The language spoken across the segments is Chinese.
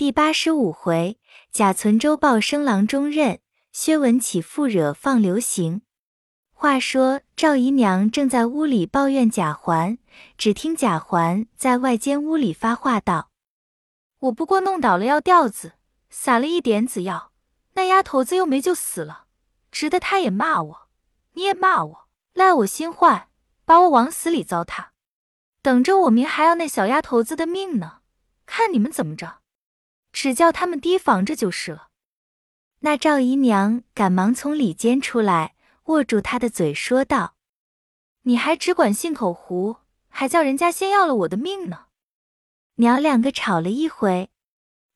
第八十五回，贾存周报生郎中任，薛文起复惹放流行。话说赵姨娘正在屋里抱怨贾环，只听贾环在外间屋里发话道：“我不过弄倒了药吊子，撒了一点子药，那丫头子又没就死了，值得他也骂我，你也骂我，赖我心坏，把我往死里糟蹋。等着我明还要那小丫头子的命呢，看你们怎么着。”只叫他们提防着就是了。那赵姨娘赶忙从里间出来，握住她的嘴，说道：“你还只管信口胡，还叫人家先要了我的命呢。”娘两个吵了一回。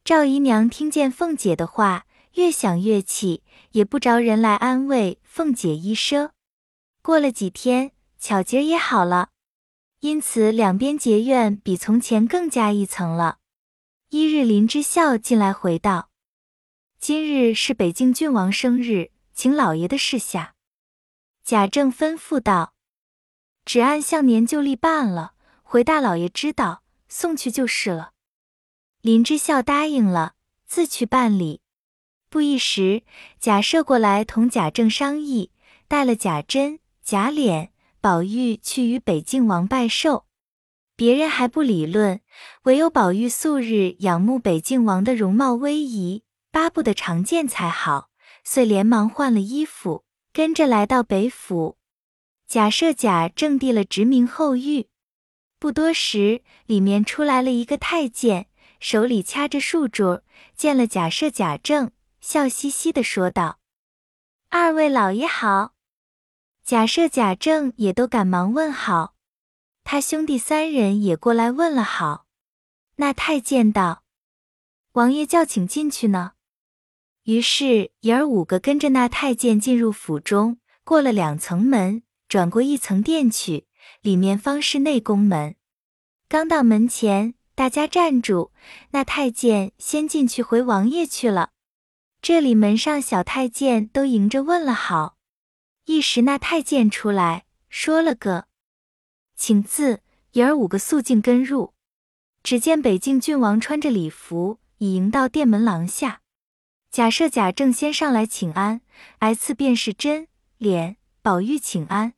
赵姨娘听见凤姐的话，越想越气，也不着人来安慰凤姐一声。过了几天，巧节也好了，因此两边结怨比从前更加一层了。一日，林之孝进来回道：“今日是北境郡王生日，请老爷的示下。”贾政吩咐道：“只按向年旧例办了，回大老爷知道，送去就是了。”林之孝答应了，自去办理。不一时，贾赦过来同贾政商议，带了贾珍、贾琏、宝玉去与北境王拜寿。别人还不理论，唯有宝玉素日仰慕北静王的容貌威仪，巴不得常见才好，遂连忙换了衣服，跟着来到北府。贾赦、贾政递了职名后谕，不多时，里面出来了一个太监，手里掐着树柱，见了贾赦、贾政，笑嘻嘻的说道：“二位老爷好。”贾赦、贾政也都赶忙问好。他兄弟三人也过来问了好。那太监道：“王爷叫请进去呢。”于是爷儿五个跟着那太监进入府中，过了两层门，转过一层殿去，里面方是内宫门。刚到门前，大家站住。那太监先进去回王爷去了。这里门上小太监都迎着问了好。一时那太监出来说了个。请自爷儿五个肃静跟入。只见北境郡王穿着礼服，已迎到殿门廊下。假设、贾政先上来请安，挨次便是真脸宝玉请安。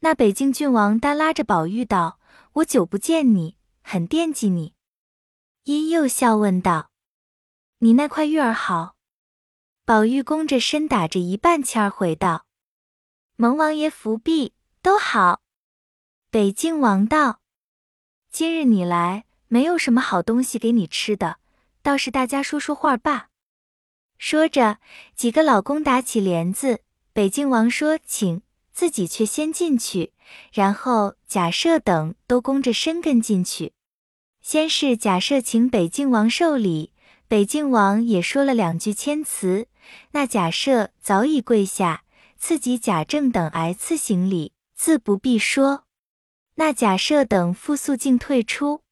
那北境郡王单拉着宝玉道：“我久不见你，很惦记你。”因又笑问道：“你那块玉儿好？”宝玉弓着身打着一半签儿回道：“蒙王爷福庇，都好。”北静王道：“今日你来，没有什么好东西给你吃的，倒是大家说说话罢。”说着，几个老公打起帘子。北静王说：“请。”自己却先进去，然后贾赦等都弓着身跟进去。先是贾赦请北静王受礼，北静王也说了两句谦辞。那贾赦早已跪下，赐己贾政等挨次行礼，自不必说。那假设等复肃静退出，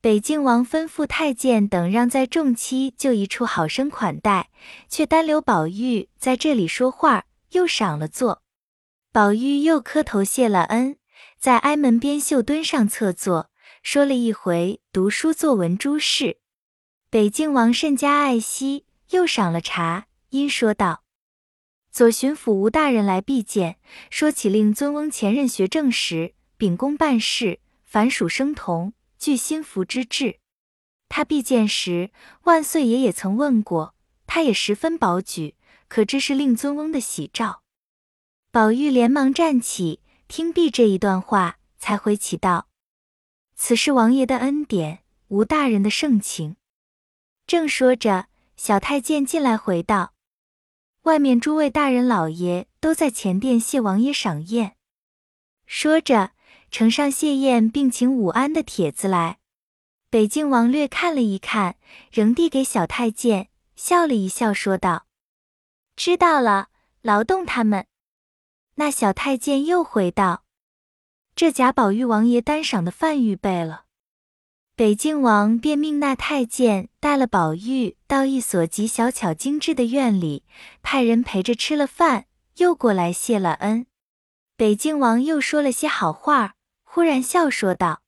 北静王吩咐太监等让在众妻就一处好生款待，却单留宝玉在这里说话，又赏了座。宝玉又磕头谢了恩，在挨门边绣墩上侧坐，说了一回读书作文诸事。北静王甚加爱惜，又赏了茶，因说道：“左巡抚吴大人来必见，说起令尊翁前任学政时。”秉公办事，凡属生童，具心服之志。他必见时，万岁爷也曾问过，他也十分保举，可知是令尊翁的喜兆。宝玉连忙站起，听毕这一段话，才回起道：“此是王爷的恩典，吴大人的盛情。”正说着，小太监进来回道：“外面诸位大人老爷都在前殿谢王爷赏宴。”说着。呈上谢宴并请武安的帖子来，北静王略看了一看，仍递给小太监，笑了一笑，说道：“知道了，劳动他们。”那小太监又回道：“这贾宝玉王爷单赏的饭预备了。”北静王便命那太监带了宝玉到一所极小巧精致的院里，派人陪着吃了饭，又过来谢了恩。北静王又说了些好话。忽然笑说道：“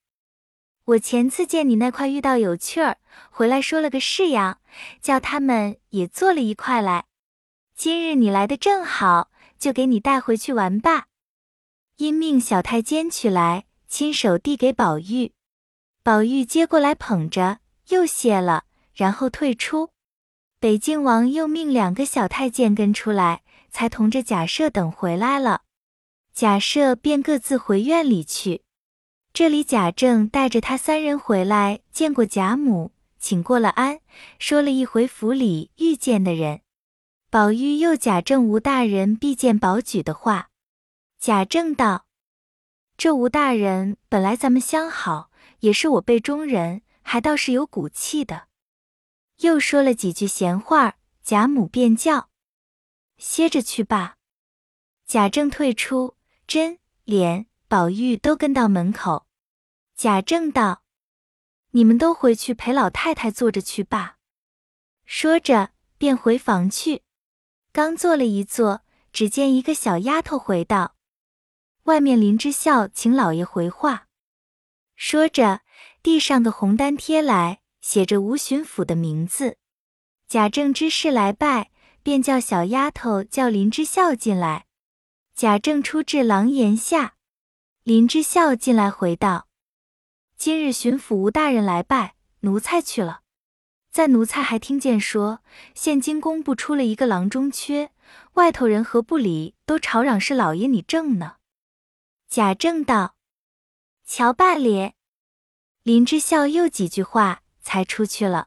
我前次见你那块遇到有趣儿，回来说了个式样，叫他们也做了一块来。今日你来的正好，就给你带回去玩吧。因命小太监取来，亲手递给宝玉。宝玉接过来捧着，又谢了，然后退出。北静王又命两个小太监跟出来，才同着贾赦等回来了。贾赦便各自回院里去。这里贾政带着他三人回来，见过贾母，请过了安，说了一回府里遇见的人。宝玉又贾政吴大人必见宝举的话。贾政道：“这吴大人本来咱们相好，也是我辈中人，还倒是有骨气的。”又说了几句闲话，贾母便叫：“歇着去吧。”贾政退出，真脸。宝玉都跟到门口，贾政道：“你们都回去陪老太太坐着去吧。”说着便回房去。刚坐了一坐，只见一个小丫头回道：“外面林之孝请老爷回话。”说着，递上个红单贴来，写着吴巡抚的名字。贾政知事来拜，便叫小丫头叫林之孝进来。贾政出至廊檐下。林之孝进来回道：“今日巡抚吴大人来拜，奴才去了。在奴才还听见说，现今工部出了一个郎中缺，外头人和部里都吵嚷是老爷你正呢。”贾政道：“瞧罢咧。”林之孝又几句话，才出去了。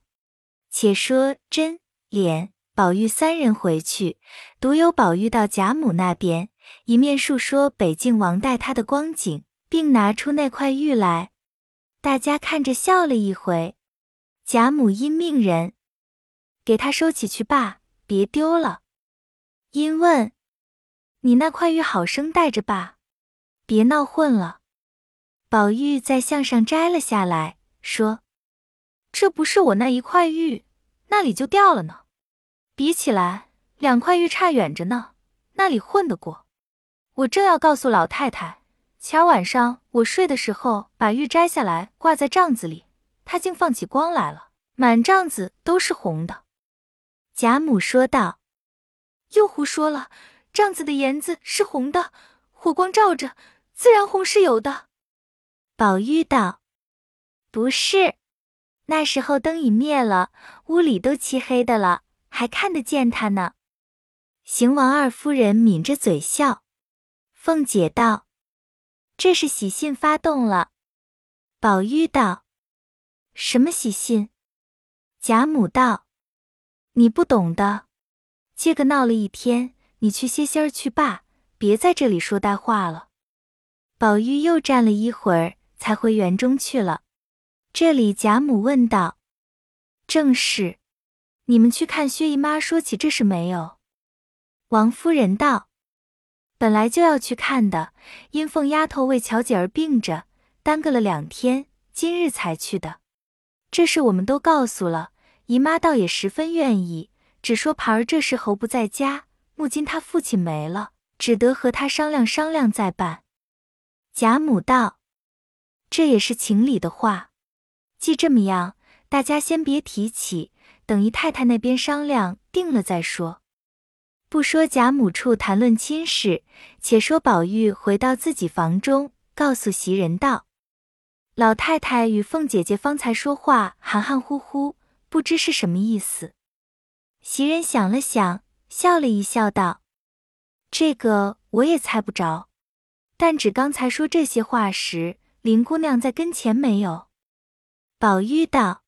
且说真、脸、宝玉三人回去，独有宝玉到贾母那边。一面述说北静王带他的光景，并拿出那块玉来，大家看着笑了一回。贾母因命人给他收起去罢，别丢了。因问：“你那块玉好生带着吧，别闹混了。”宝玉在项上摘了下来，说：“这不是我那一块玉，那里就掉了呢。比起来，两块玉差远着呢，那里混得过？”我正要告诉老太太，前儿晚上我睡的时候，把玉摘下来挂在帐子里，它竟放起光来了，满帐子都是红的。贾母说道：“又胡说了，帐子的檐子是红的，火光照着，自然红是有的。”宝玉道：“不是，那时候灯已灭了，屋里都漆黑的了，还看得见它呢。”邢王二夫人抿着嘴笑。凤姐道：“这是喜信发动了。”宝玉道：“什么喜信？”贾母道：“你不懂的，这个闹了一天，你去歇歇儿去罢，别在这里说大话了。”宝玉又站了一会儿，才回园中去了。这里贾母问道：“正是，你们去看薛姨妈说起这事没有？”王夫人道。本来就要去看的，因凤丫头为乔姐儿病着，耽搁了两天，今日才去的。这事我们都告诉了姨妈，倒也十分愿意，只说盘儿这时候不在家，目今他父亲没了，只得和他商量商量再办。贾母道：“这也是情理的话，既这么样，大家先别提起，等姨太太那边商量定了再说。”不说贾母处谈论亲事，且说宝玉回到自己房中，告诉袭人道：“老太太与凤姐姐方才说话含含糊糊，不知是什么意思。”袭人想了想，笑了一笑，道：“这个我也猜不着，但只刚才说这些话时，林姑娘在跟前没有？”宝玉道：“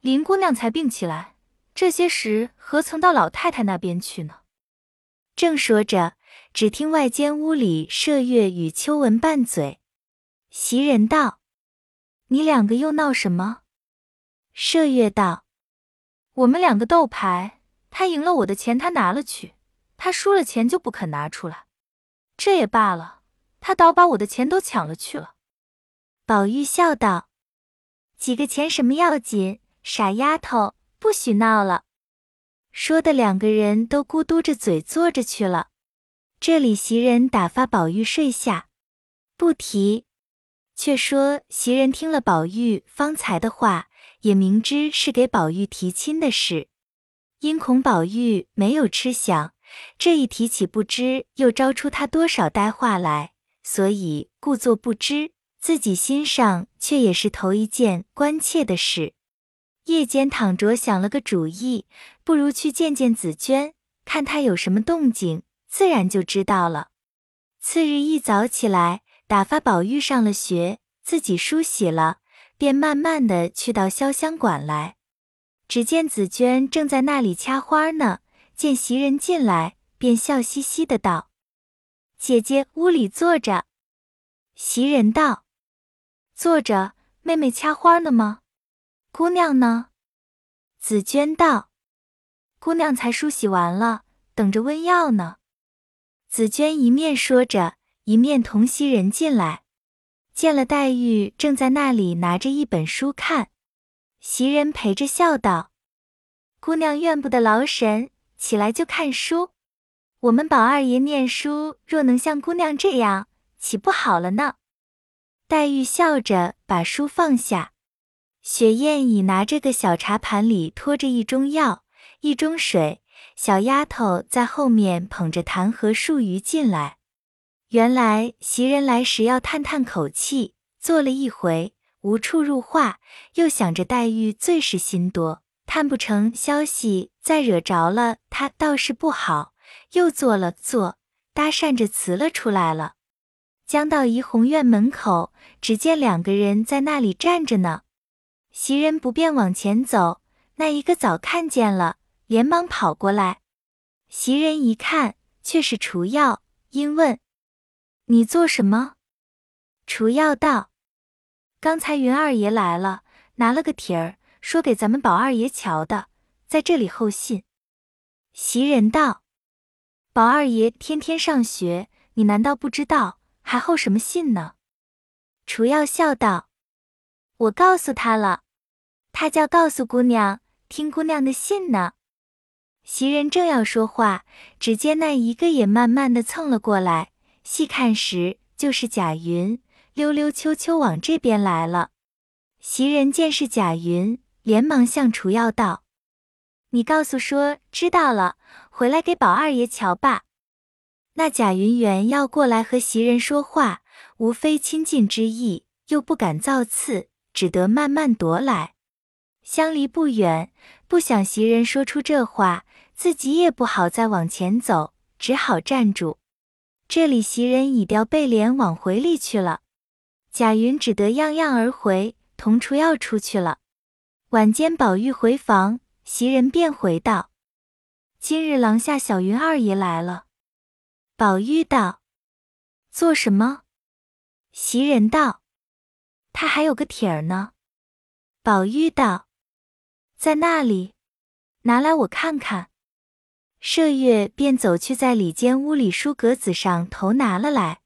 林姑娘才病起来，这些时何曾到老太太那边去呢？”正说着，只听外间屋里麝月与秋纹拌嘴。袭人道：“你两个又闹什么？”麝月道：“我们两个斗牌，他赢了我的钱，他拿了去；他输了钱就不肯拿出来。这也罢了，他倒把我的钱都抢了去了。”宝玉笑道：“几个钱什么要紧？傻丫头，不许闹了。”说的两个人都咕嘟着嘴坐着去了。这里袭人打发宝玉睡下，不提。却说袭人听了宝玉方才的话，也明知是给宝玉提亲的事，因恐宝玉没有吃想，这一提起不知又招出他多少呆话来，所以故作不知。自己心上却也是头一件关切的事。夜间躺着想了个主意，不如去见见紫娟，看她有什么动静，自然就知道了。次日一早起来，打发宝玉上了学，自己梳洗了，便慢慢的去到潇湘馆来。只见紫娟正在那里掐花呢，见袭人进来，便笑嘻嘻的道：“姐姐屋里坐着。”袭人道。坐着，妹妹掐花呢吗？姑娘呢？紫娟道：“姑娘才梳洗完了，等着温药呢。”紫娟一面说着，一面同袭人进来，见了黛玉正在那里拿着一本书看，袭人陪着笑道：“姑娘怨不得劳神，起来就看书。我们宝二爷念书，若能像姑娘这样，岂不好了呢？”黛玉笑着把书放下，雪雁已拿着个小茶盘，里托着一盅药，一盅水。小丫头在后面捧着痰和漱盂进来。原来袭人来时要叹叹口气，坐了一回，无处入话，又想着黛玉最是心多，探不成消息，再惹着了她，倒是不好，又坐了坐，搭讪着辞了出来了。将到怡红院门口，只见两个人在那里站着呢。袭人不便往前走，那一个早看见了，连忙跑过来。袭人一看，却是除药，因问：“你做什么？”除药道：“刚才云二爷来了，拿了个帖儿，说给咱们宝二爷瞧的，在这里候信。”袭人道：“宝二爷天天上学，你难道不知道？”还候什么信呢？楚药笑道：“我告诉他了，他叫告诉姑娘，听姑娘的信呢。”袭人正要说话，只见那一个也慢慢的蹭了过来，细看时就是贾云，溜溜秋秋往这边来了。袭人见是贾云，连忙向楚耀道：“你告诉说知道了，回来给宝二爷瞧吧。”那贾云原要过来和袭人说话，无非亲近之意，又不敢造次，只得慢慢踱来。相离不远，不想袭人说出这话，自己也不好再往前走，只好站住。这里袭人已掉背脸往回里去了，贾云只得样样而回，同出要出去了。晚间宝玉回房，袭人便回道：“今日廊下小云二爷来了。”宝玉道：“做什么？”袭人道：“他还有个帖儿呢。”宝玉道：“在那里？拿来我看看。”麝月便走去，在里间屋里书格子上头拿了来。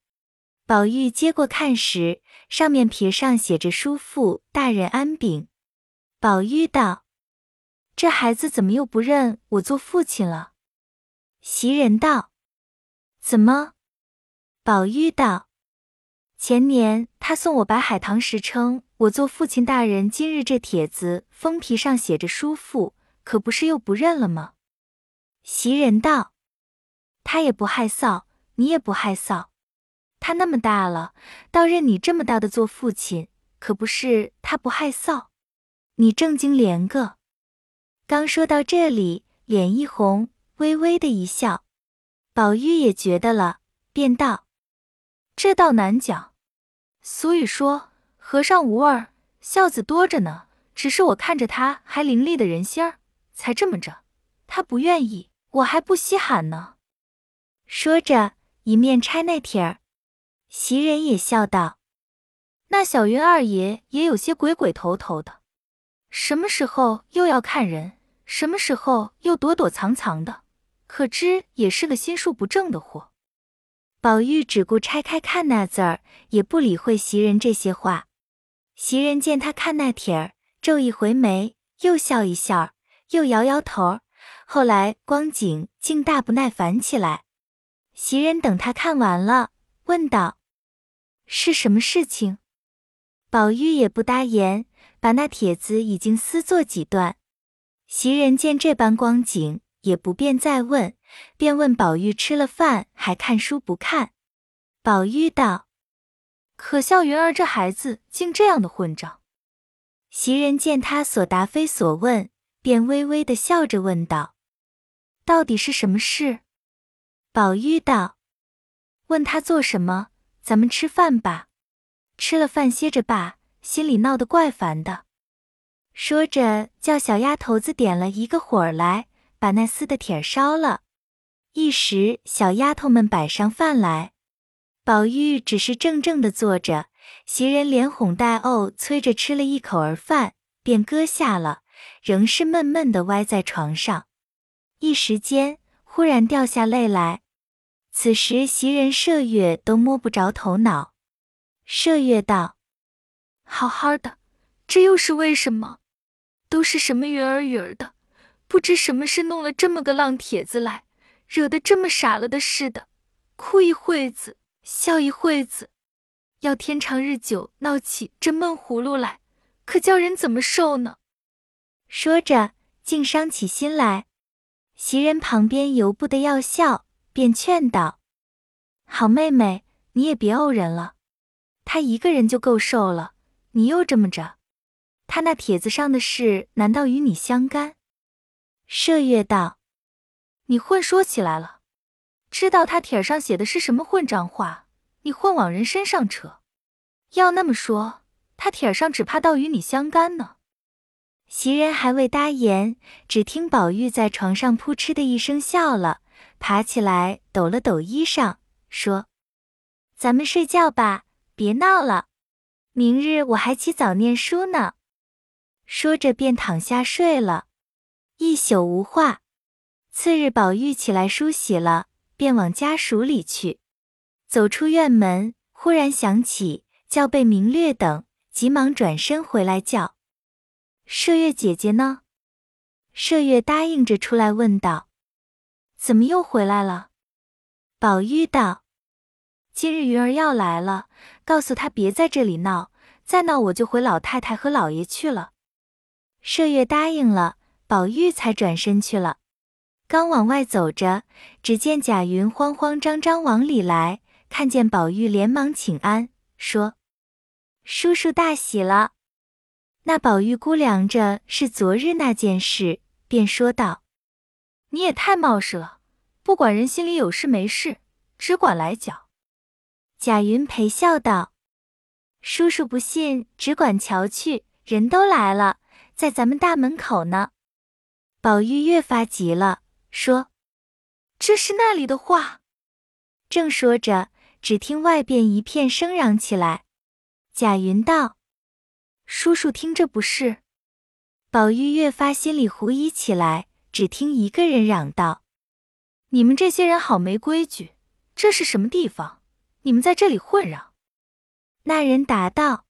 宝玉接过看时，上面撇上写着“叔父大人安禀”。宝玉道：“这孩子怎么又不认我做父亲了？”袭人道。怎么？宝玉道：“前年他送我白海棠时，称我做父亲大人。今日这帖子封皮上写着‘叔父’，可不是又不认了吗？”袭人道：“他也不害臊，你也不害臊。他那么大了，倒认你这么大的做父亲，可不是他不害臊。你正经连个。”刚说到这里，脸一红，微微的一笑。宝玉也觉得了，便道：“这倒难讲。所以说，和尚无儿，孝子多着呢。只是我看着他还伶俐的人心儿，才这么着。他不愿意，我还不稀罕呢。”说着，一面拆那帖儿。袭人也笑道：“那小云二爷也有些鬼鬼头头的，什么时候又要看人，什么时候又躲躲藏藏的。”可知也是个心术不正的货。宝玉只顾拆开看那字儿，也不理会袭人这些话。袭人见他看那帖儿，皱一回眉，又笑一笑，又摇摇头。后来光景竟大不耐烦起来。袭人等他看完了，问道：“是什么事情？”宝玉也不答言，把那帖子已经撕作几段。袭人见这般光景，也不便再问，便问宝玉吃了饭还看书不看。宝玉道：“可笑云儿这孩子竟这样的混账。”袭人见他所答非所问，便微微的笑着问道：“到底是什么事？”宝玉道：“问他做什么？咱们吃饭吧。吃了饭歇着罢，心里闹得怪烦的。”说着，叫小丫头子点了一个火来，把那撕的帖烧了。一时，小丫头们摆上饭来，宝玉只是怔怔的坐着。袭人连哄带怄，催着吃了一口儿饭，便搁下了，仍是闷闷的歪在床上。一时间，忽然掉下泪来。此时，袭人、麝月都摸不着头脑。麝月道：“好好的，这又是为什么？都是什么云儿云儿的，不知什么事弄了这么个浪帖子来，惹得这么傻了的似的，哭一会子，笑一会子。”要天长日久，闹起这闷葫芦来，可叫人怎么受呢？说着，竟伤起心来。袭人旁边由不得要笑，便劝道：“好妹妹，你也别怄人了。他一个人就够受了，你又这么着，他那帖子上的事，难道与你相干？”麝月道：“你混说起来了，知道他帖上写的是什么混账话？”你混往人身上扯，要那么说，他帖上只怕倒与你相干呢。袭人还未答言，只听宝玉在床上扑哧的一声笑了，爬起来抖了抖衣裳，说：“咱们睡觉吧，别闹了。明日我还起早念书呢。”说着便躺下睡了，一宿无话。次日宝玉起来梳洗了，便往家属里去。走出院门，忽然想起叫贝明略等，急忙转身回来叫：“麝月姐姐呢？”麝月答应着出来问道：“怎么又回来了？”宝玉道：“今日云儿要来了，告诉她别在这里闹，再闹我就回老太太和老爷去了。”麝月答应了，宝玉才转身去了。刚往外走着，只见贾云慌慌张张往里来。看见宝玉，连忙请安，说：“叔叔大喜了。”那宝玉估量着是昨日那件事，便说道：“你也太冒失了，不管人心里有事没事，只管来讲。”贾云陪笑道：“叔叔不信，只管瞧去，人都来了，在咱们大门口呢。”宝玉越发急了，说：“这是那里的话。”正说着。只听外边一片声嚷起来，贾云道：“叔叔听这不是？”宝玉越发心里狐疑起来。只听一个人嚷道：“你们这些人好没规矩！这是什么地方？你们在这里混嚷？”那人答道：“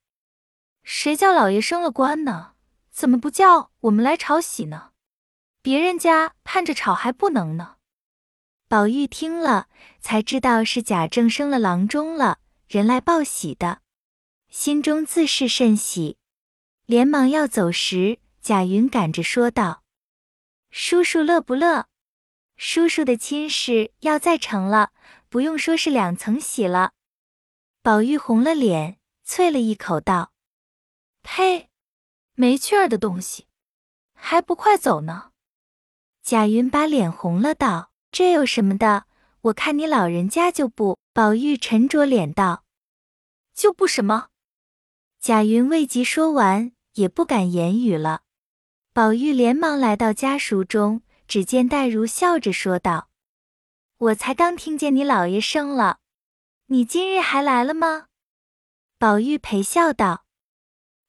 谁叫老爷升了官呢？怎么不叫我们来吵喜呢？别人家盼着吵还不能呢。”宝玉听了，才知道是贾政升了郎中了，人来报喜的，心中自是甚喜，连忙要走时，贾云赶着说道：“叔叔乐不乐？叔叔的亲事要再成了，不用说是两层喜了。”宝玉红了脸，啐了一口道：“呸！没趣儿的东西，还不快走呢！”贾云把脸红了，道。这有什么的？我看你老人家就不。宝玉沉着脸道：“就不什么。”贾云未及说完，也不敢言语了。宝玉连忙来到家塾中，只见黛如笑着说道：“我才刚听见你老爷生了，你今日还来了吗？”宝玉陪笑道：“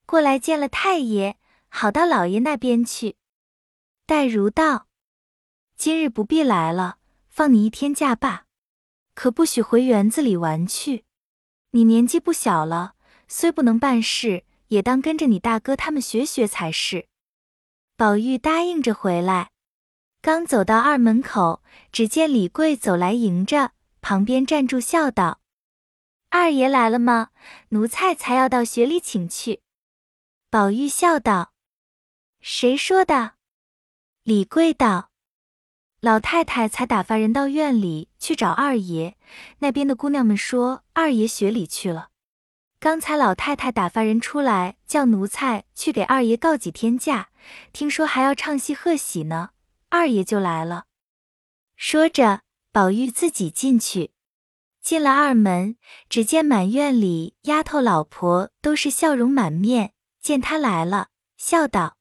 过来见了太爷，好到老爷那边去。”黛如道。今日不必来了，放你一天假罢，可不许回园子里玩去。你年纪不小了，虽不能办事，也当跟着你大哥他们学学才是。宝玉答应着回来，刚走到二门口，只见李贵走来迎着，旁边站住笑道：“二爷来了吗？奴才才要到学里请去。宝玉笑道：“谁说的？”李贵道：“老太太才打发人到院里去找二爷，那边的姑娘们说二爷雪里去了。刚才老太太打发人出来，叫奴才去给二爷告几天假，听说还要唱戏贺喜呢。二爷就来了。”说着，宝玉自己进去。进了二门，只见满院里丫头老婆都是笑容满面。见他来了，笑道：“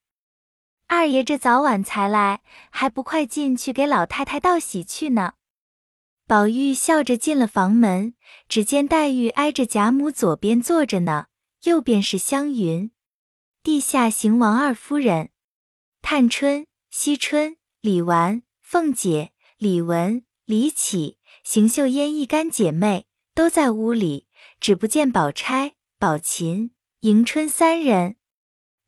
二爷这早晚才来，还不快进去给老太太道喜去呢？”宝玉笑着进了房门，只见黛玉挨着贾母左边坐着呢，右边是湘云，地下邢王二夫人、探春、惜春、李纨、凤姐、李文、李绮、邢岫烟一干姐妹都在屋里，只不见宝钗、宝琴。迎春三人，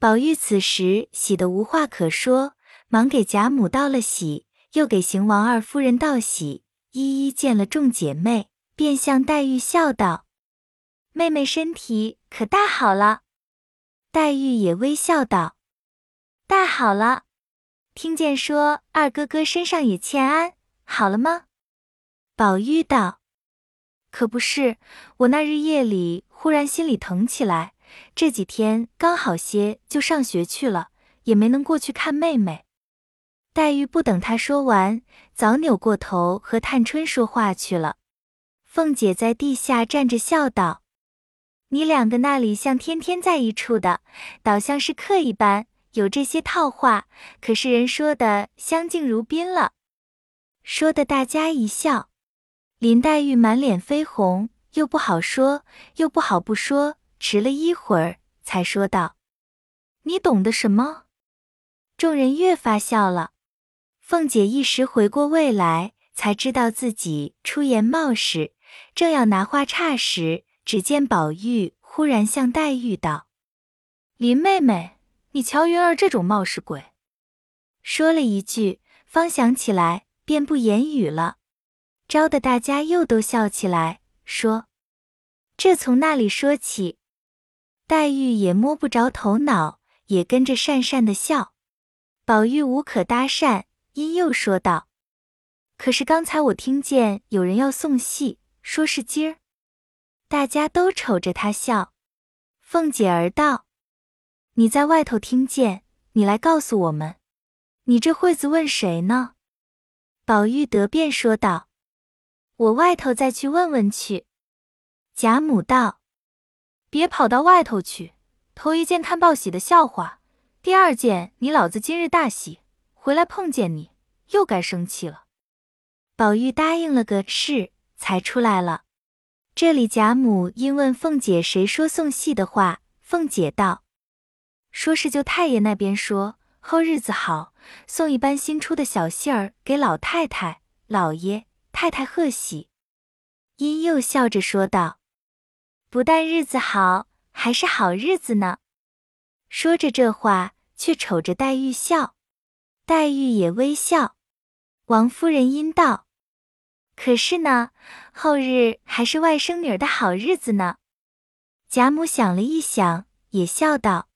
宝玉此时喜得无话可说，忙给贾母道了喜，又给邢王二夫人道喜，一一见了众姐妹，便向黛玉笑道：“妹妹身体可大好了？”黛玉也微笑道：“大好了。听见说二哥哥身上也欠安，好了吗？”宝玉道：“可不是，我那日夜里忽然心里疼起来。”这几天刚好些，就上学去了，也没能过去看妹妹。黛玉不等他说完，早扭过头和探春说话去了。凤姐在地下站着笑道：“你两个那里像天天在一处的，倒像是客一般，有这些套话，可是人说的相敬如宾了。”说的大家一笑。林黛玉满脸绯红，又不好说，又不好不说。迟了一会儿，才说道：“你懂得什么？”众人越发笑了。凤姐一时回过味来，才知道自己出言冒失，正要拿话岔时，只见宝玉忽然向黛玉道：“林妹妹，你瞧云儿这种冒失鬼。”说了一句，方想起来，便不言语了，招得大家又都笑起来，说：“这从那里说起？”黛玉也摸不着头脑，也跟着讪讪的笑。宝玉无可搭讪，因又说道：“可是刚才我听见有人要送戏，说是今儿。”大家都瞅着他笑。凤姐儿道：“你在外头听见，你来告诉我们。你这会子问谁呢？”宝玉得便说道：“我外头再去问问去。”贾母道。别跑到外头去！头一件看报喜的笑话，第二件你老子今日大喜，回来碰见你，又该生气了。宝玉答应了个是，才出来了。这里贾母因问凤姐谁说送戏的话，凤姐道：“说是舅太爷那边说后日子好，送一班新出的小戏儿给老太太、老爷、太太贺喜。”因又笑着说道。不但日子好，还是好日子呢。说着这话，却瞅着黛玉笑。黛玉也微笑。王夫人因道：“可是呢，后日还是外甥女儿的好日子呢。”贾母想了一想，也笑道：“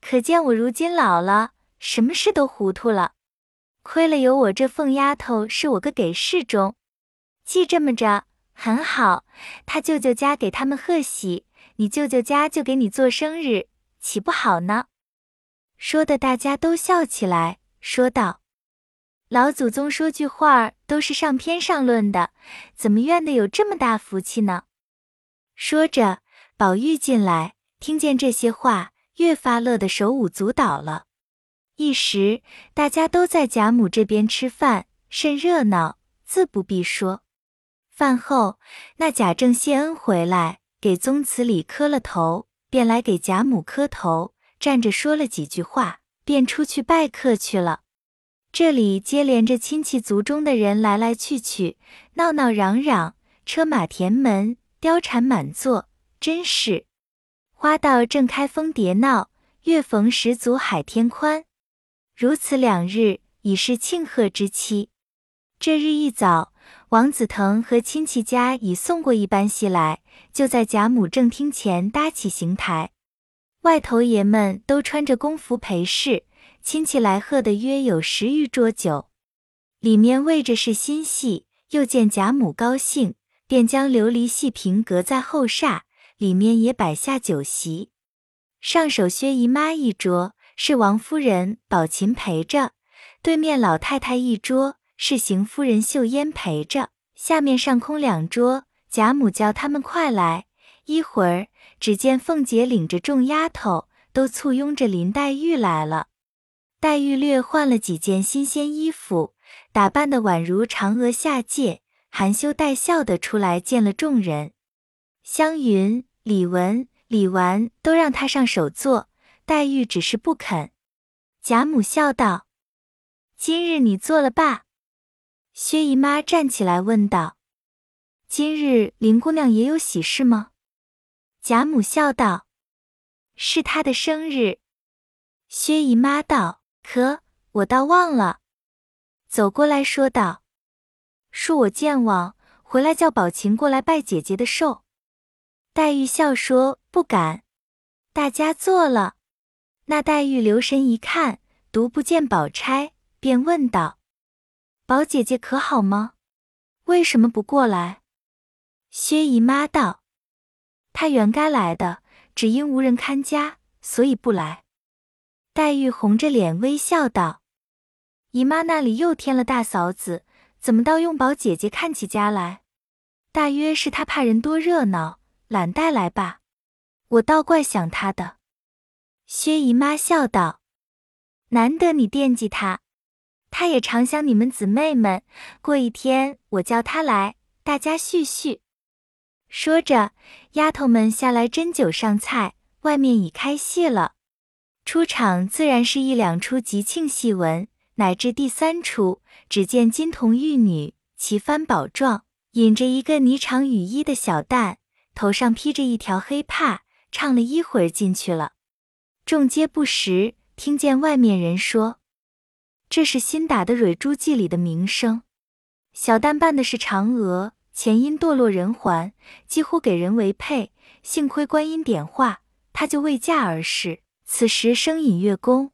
可见我如今老了，什么事都糊涂了。亏了有我这凤丫头是我个给事中，既这么着。”很好，他舅舅家给他们贺喜，你舅舅家就给你做生日，岂不好呢？说的大家都笑起来，说道：“老祖宗说句话都是上篇上论的，怎么怨的有这么大福气呢？”说着，宝玉进来，听见这些话，越发乐得手舞足蹈了。一时大家都在贾母这边吃饭，甚热闹，自不必说。饭后，那贾政谢恩回来，给宗祠里磕了头，便来给贾母磕头，站着说了几句话，便出去拜客去了。这里接连着亲戚族中的人来来去去，闹闹嚷嚷，车马填门，貂蝉满座，真是花道正开蜂蝶闹，月逢十足海天宽。如此两日，已是庆贺之期。这日一早。王子腾和亲戚家已送过一班戏来，就在贾母正厅前搭起行台，外头爷们都穿着宫服陪侍，亲戚来贺的约有十余桌酒，里面位着是新戏，又见贾母高兴，便将琉璃戏瓶隔在后厦，里面也摆下酒席。上首薛姨妈一桌是王夫人、宝琴陪着，对面老太太一桌。是邢夫人秀烟陪着，下面上空两桌，贾母叫他们快来。一会儿，只见凤姐领着众丫头都簇拥着林黛玉来了。黛玉略换了几件新鲜衣服，打扮的宛如嫦娥下界，含羞带笑的出来见了众人。湘云、李文、李纨都让她上首座，黛玉只是不肯。贾母笑道：“今日你坐了罢。”薛姨妈站起来问道：“今日林姑娘也有喜事吗？”贾母笑道：“是她的生日。”薛姨妈道：“可我倒忘了。”走过来说道：“恕我健忘，回来叫宝琴过来拜姐姐的寿。”黛玉笑说：“不敢。”大家坐了。那黛玉留神一看，独不见宝钗，便问道。宝姐姐可好吗？为什么不过来？薛姨妈道：“她原该来的，只因无人看家，所以不来。”黛玉红着脸微笑道：“姨妈那里又添了大嫂子，怎么倒用宝姐姐看起家来？大约是她怕人多热闹，懒带来吧。我倒怪想她的。”薛姨妈笑道：“难得你惦记她。”他也常想你们姊妹们，过一天我叫他来，大家叙叙。说着，丫头们下来斟酒上菜，外面已开戏了。出场自然是一两出吉庆戏文，乃至第三出，只见金童玉女齐翻宝状，引着一个霓裳羽衣的小旦，头上披着一条黑帕，唱了一会儿进去了。众皆不识，听见外面人说。这是新打的《蕊珠记》里的名声。小旦扮的是嫦娥，前因堕落人寰，几乎给人为配。幸亏观音点化，她就未嫁而逝。此时声隐月宫，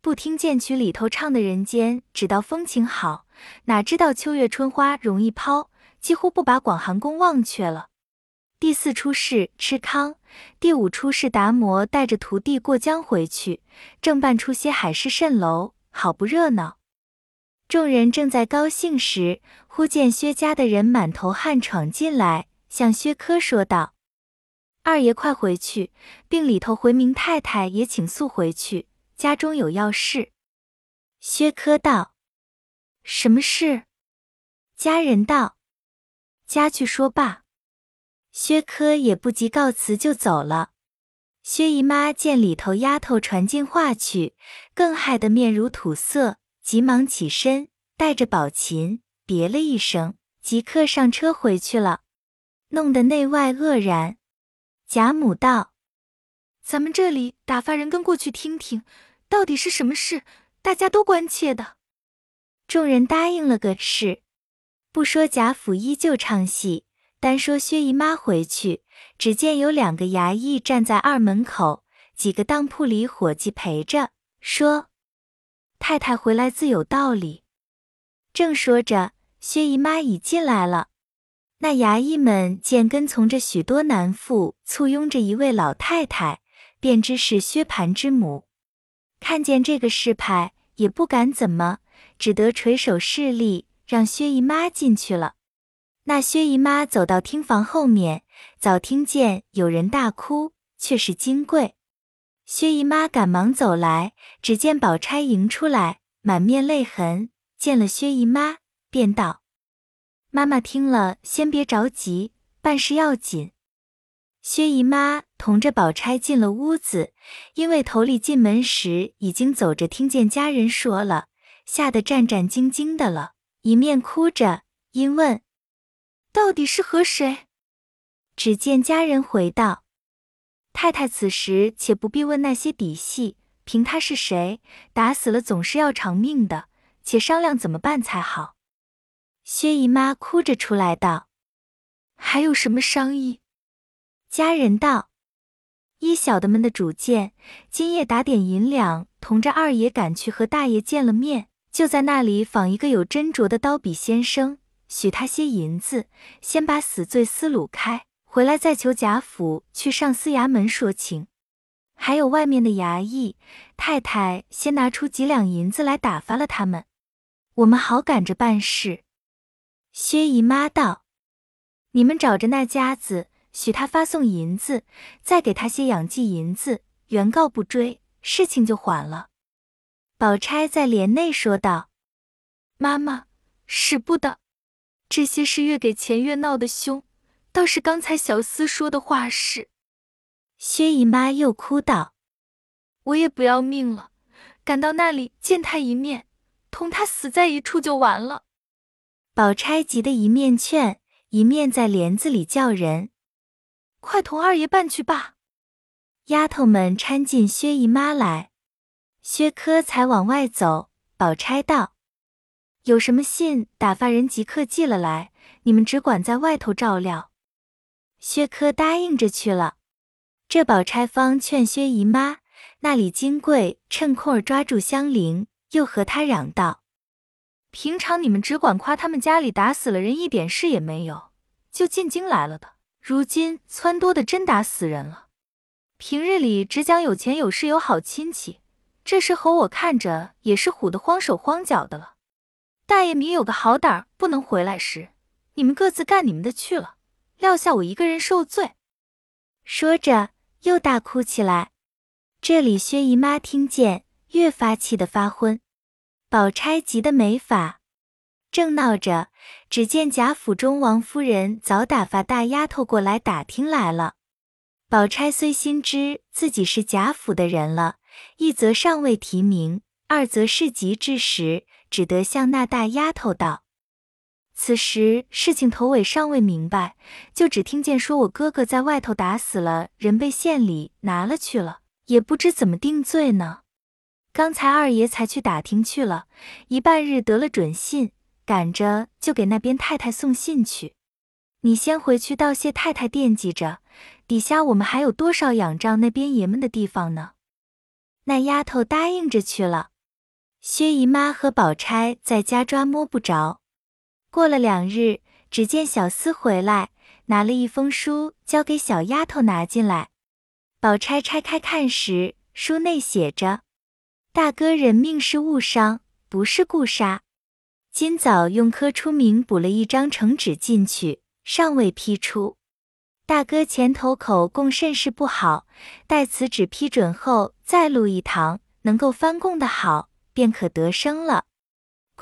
不听剑曲里头唱的人间，只道风情好，哪知道秋月春花容易抛，几乎不把广寒宫忘却了。第四出是吃糠，第五出是达摩带着徒弟过江回去，正办出些海市蜃楼。好不热闹！众人正在高兴时，忽见薛家的人满头汗闯进来，向薛科说道：“二爷快回去，并里头回明太太也请速回去，家中有要事。”薛科道：“什么事？”家人道：“家去说罢。”薛科也不及告辞就走了。薛姨妈见里头丫头传进话去，更害得面如土色，急忙起身，带着宝琴，别了一声，即刻上车回去了，弄得内外愕然。贾母道：“咱们这里打发人跟过去听听，到底是什么事？大家都关切的。”众人答应了个是，不说贾府依旧唱戏，单说薛姨妈回去。只见有两个衙役站在二门口，几个当铺里伙计陪着，说：“太太回来自有道理。”正说着，薛姨妈已进来了。那衙役们见跟从着许多男妇，簇拥着一位老太太，便知是薛蟠之母。看见这个势派，也不敢怎么，只得垂手示例，让薛姨妈进去了。那薛姨妈走到厅房后面，早听见有人大哭，却是金贵。薛姨妈赶忙走来，只见宝钗迎出来，满面泪痕。见了薛姨妈，便道：“妈妈听了，先别着急，办事要紧。”薛姨妈同着宝钗进了屋子，因为头里进门时已经走着，听见家人说了，吓得战战兢兢的了，一面哭着，因问。到底是和谁？只见家人回道：“太太此时且不必问那些底细，凭他是谁，打死了总是要偿命的，且商量怎么办才好。”薛姨妈哭着出来道：“还有什么商议？”家人道：“依小的们的主见，今夜打点银两，同着二爷赶去和大爷见了面，就在那里访一个有斟酌的刀笔先生，许他些银子，先把死罪撕鲁开，回来再求贾府去上司衙门说情。还有外面的衙役太太，先拿出几两银子来打发了他们，我们好赶着办事。”薛姨妈道：“你们找着那家子，许他发送银子，再给他些养济银子，原告不追，事情就缓了。”宝钗在帘内说道：“妈妈，使不得，这些事越给钱越闹得凶，倒是刚才小厮说的话是。”薛姨妈又哭道：“我也不要命了，赶到那里见他一面，同他死在一处就完了。”宝钗急得一面劝，一面在帘子里叫人：“快同二爷办去吧！”丫头们搀进薛姨妈来，薛科才往外走。宝钗道：“有什么信，打发人即刻寄了来，你们只管在外头照料。”薛科答应着去了。这宝钗方劝薛姨妈，那李金贵趁空儿抓住香菱，又和她嚷道。平常你们只管夸他们家里打死了人，一点事也没有，就进京来了的。如今撺掇的真打死人了。平日里只讲有钱有势有好亲戚，这时候我看着也是唬得慌手慌脚的了。大爷明有个好胆不能回来时，你们各自干你们的去了，撂下我一个人受罪。说着又大哭起来。这里薛姨妈听见，越发气得发昏。宝钗急得没法，正闹着，只见贾府中王夫人早打发大丫头过来打听来了。宝钗虽心知自己是贾府的人了，一则尚未提名，二则事急之时，只得向那大丫头道：“此时事情头尾尚未明白，就只听见说我哥哥在外头打死了人，被县里拿了去了，也不知怎么定罪呢。”刚才二爷才去打听去了，一半日得了准信，赶着就给那边太太送信去。你先回去道谢太太惦记着，底下我们还有多少仰仗那边爷们的地方呢？那丫头答应着去了。薛姨妈和宝钗在家抓摸不着。过了两日，只见小厮回来，拿了一封书，交给小丫头拿进来。宝钗拆开看时，书内写着。大哥人命是误伤，不是故杀。今早用科出名补了一张呈纸进去，尚未批出。大哥前头口供甚是不好，待此纸批准后再录一堂，能够翻供的好，便可得生了。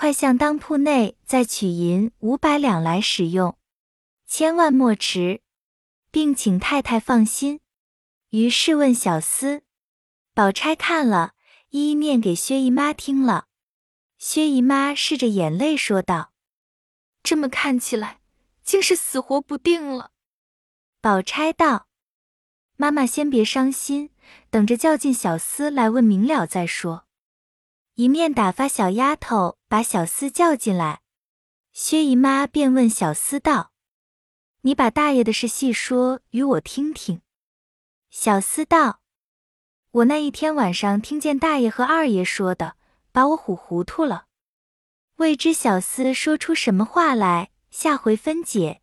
快向当铺内再取银五百两来使用，千万莫迟，并请太太放心。于是问小厮，宝钗看了。一一念给薛姨妈听了，薛姨妈拭着眼泪说道：“这么看起来，竟是死活不定了。”宝钗道：“妈妈先别伤心，等着叫进小厮来问明了再说。”一面打发小丫头把小厮叫进来，薛姨妈便问小厮道：“你把大爷的事细说与我听听。”小厮道。我那一天晚上听见大爷和二爷说的，把我唬糊涂了。未知小厮说出什么话来，下回分解。